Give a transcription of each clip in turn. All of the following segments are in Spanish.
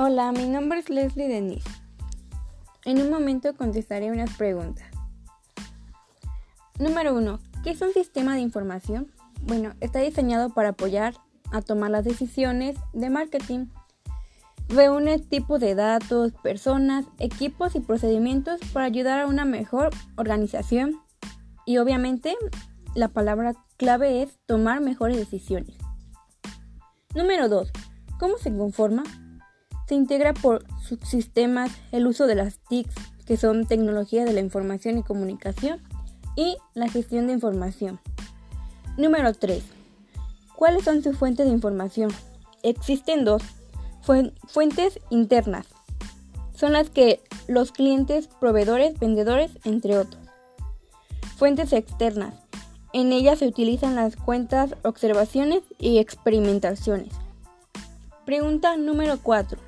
Hola, mi nombre es Leslie Denise. En un momento contestaré unas preguntas. Número 1. ¿Qué es un sistema de información? Bueno, está diseñado para apoyar a tomar las decisiones de marketing. Reúne tipos de datos, personas, equipos y procedimientos para ayudar a una mejor organización. Y obviamente la palabra clave es tomar mejores decisiones. Número 2. ¿Cómo se conforma? Se integra por subsistemas el uso de las TICs, que son tecnologías de la información y comunicación, y la gestión de información. Número 3. ¿Cuáles son sus fuentes de información? Existen dos. Fuentes internas. Son las que los clientes, proveedores, vendedores, entre otros. Fuentes externas. En ellas se utilizan las cuentas, observaciones y experimentaciones. Pregunta número 4.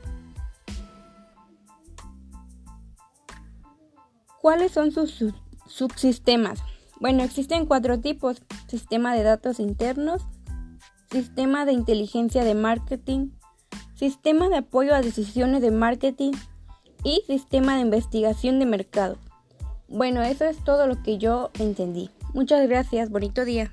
¿Cuáles son sus subsistemas? Bueno, existen cuatro tipos. Sistema de datos internos, sistema de inteligencia de marketing, sistema de apoyo a decisiones de marketing y sistema de investigación de mercado. Bueno, eso es todo lo que yo entendí. Muchas gracias, bonito día.